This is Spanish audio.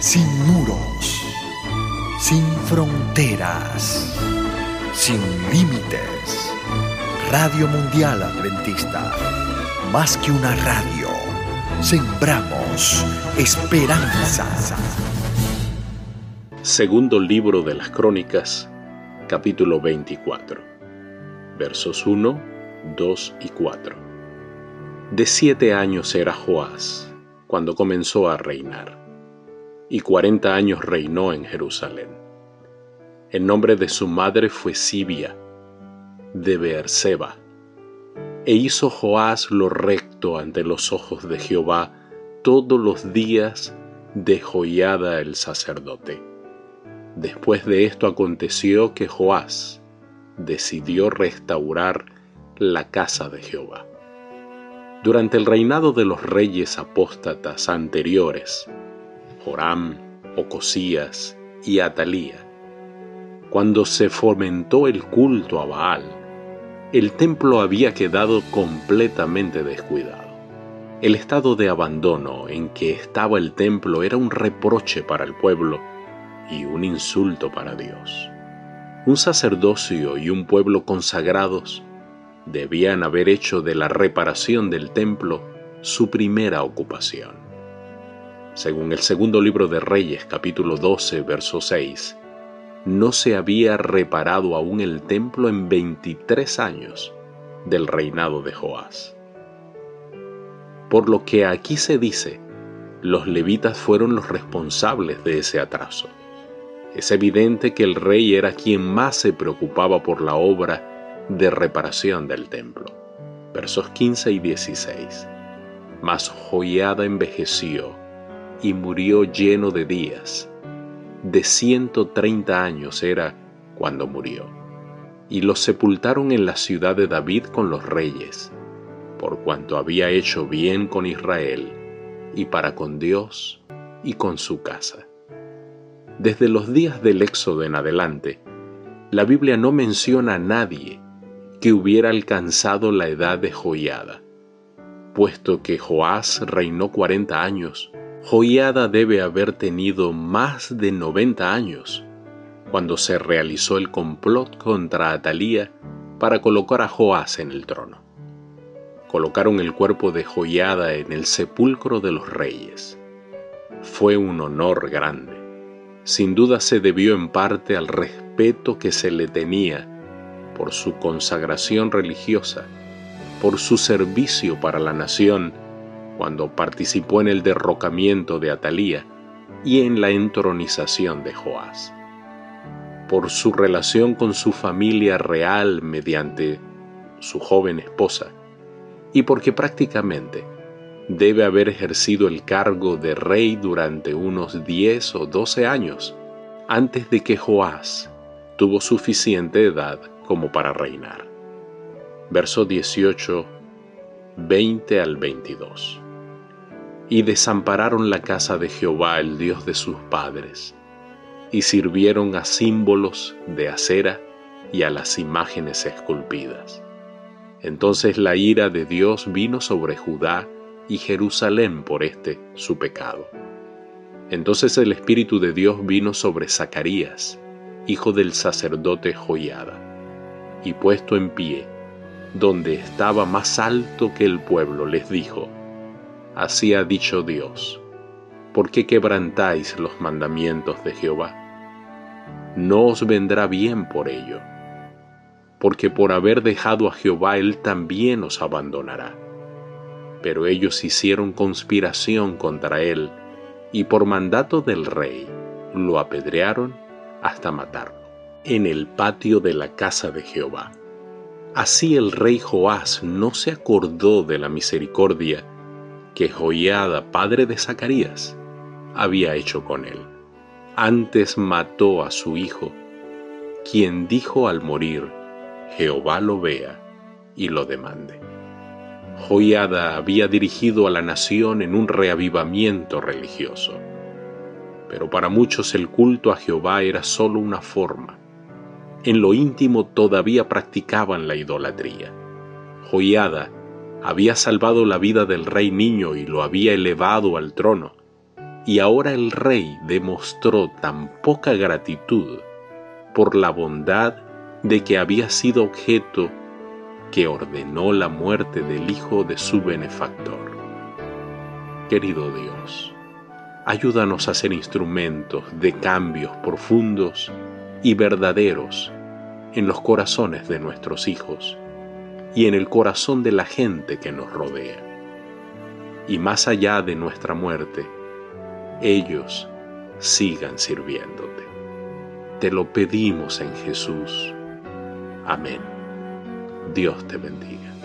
sin muros, sin fronteras, sin límites. Radio Mundial Adventista, más que una radio, sembramos esperanza. Segundo libro de las Crónicas, capítulo 24, versos 1, 2 y 4. De siete años era Joás cuando comenzó a reinar y cuarenta años reinó en Jerusalén. El nombre de su madre fue Sibia, de Beerseba, e hizo Joás lo recto ante los ojos de Jehová todos los días de Joiada el sacerdote. Después de esto aconteció que Joás decidió restaurar la casa de Jehová. Durante el reinado de los reyes apóstatas anteriores, Joram, Ocosías y Atalía. Cuando se fomentó el culto a Baal, el templo había quedado completamente descuidado. El estado de abandono en que estaba el templo era un reproche para el pueblo y un insulto para Dios. Un sacerdocio y un pueblo consagrados debían haber hecho de la reparación del templo su primera ocupación según el segundo libro de Reyes capítulo 12, verso 6, no se había reparado aún el templo en 23 años del reinado de Joás. Por lo que aquí se dice, los levitas fueron los responsables de ese atraso. Es evidente que el rey era quien más se preocupaba por la obra de reparación del templo. Versos 15 y 16. Mas Joiada envejeció y murió lleno de días. De ciento treinta años era cuando murió. Y lo sepultaron en la ciudad de David con los reyes, por cuanto había hecho bien con Israel, y para con Dios y con su casa. Desde los días del Éxodo en adelante, la Biblia no menciona a nadie que hubiera alcanzado la edad de Joiada, puesto que Joás reinó cuarenta años Joiada debe haber tenido más de 90 años cuando se realizó el complot contra Atalía para colocar a Joás en el trono. Colocaron el cuerpo de Joiada en el sepulcro de los reyes. Fue un honor grande. Sin duda se debió en parte al respeto que se le tenía por su consagración religiosa, por su servicio para la nación cuando participó en el derrocamiento de Atalía y en la entronización de Joás. Por su relación con su familia real mediante su joven esposa, y porque prácticamente debe haber ejercido el cargo de rey durante unos 10 o 12 años antes de que Joás tuvo suficiente edad como para reinar. Verso 18, 20 al 22 y desampararon la casa de Jehová, el Dios de sus padres, y sirvieron a símbolos de acera y a las imágenes esculpidas. Entonces la ira de Dios vino sobre Judá y Jerusalén por este su pecado. Entonces el Espíritu de Dios vino sobre Zacarías, hijo del sacerdote Joiada, y puesto en pie, donde estaba más alto que el pueblo, les dijo, Así ha dicho Dios. ¿Por qué quebrantáis los mandamientos de Jehová? No os vendrá bien por ello, porque por haber dejado a Jehová Él también os abandonará. Pero ellos hicieron conspiración contra Él, y por mandato del rey lo apedrearon hasta matarlo, en el patio de la casa de Jehová. Así el rey Joás no se acordó de la misericordia que Joiada, padre de Zacarías, había hecho con él. Antes mató a su hijo, quien dijo al morir, Jehová lo vea y lo demande. Joiada había dirigido a la nación en un reavivamiento religioso, pero para muchos el culto a Jehová era solo una forma. En lo íntimo todavía practicaban la idolatría. Joiada había salvado la vida del rey niño y lo había elevado al trono, y ahora el rey demostró tan poca gratitud por la bondad de que había sido objeto que ordenó la muerte del hijo de su benefactor. Querido Dios, ayúdanos a ser instrumentos de cambios profundos y verdaderos en los corazones de nuestros hijos y en el corazón de la gente que nos rodea. Y más allá de nuestra muerte, ellos sigan sirviéndote. Te lo pedimos en Jesús. Amén. Dios te bendiga.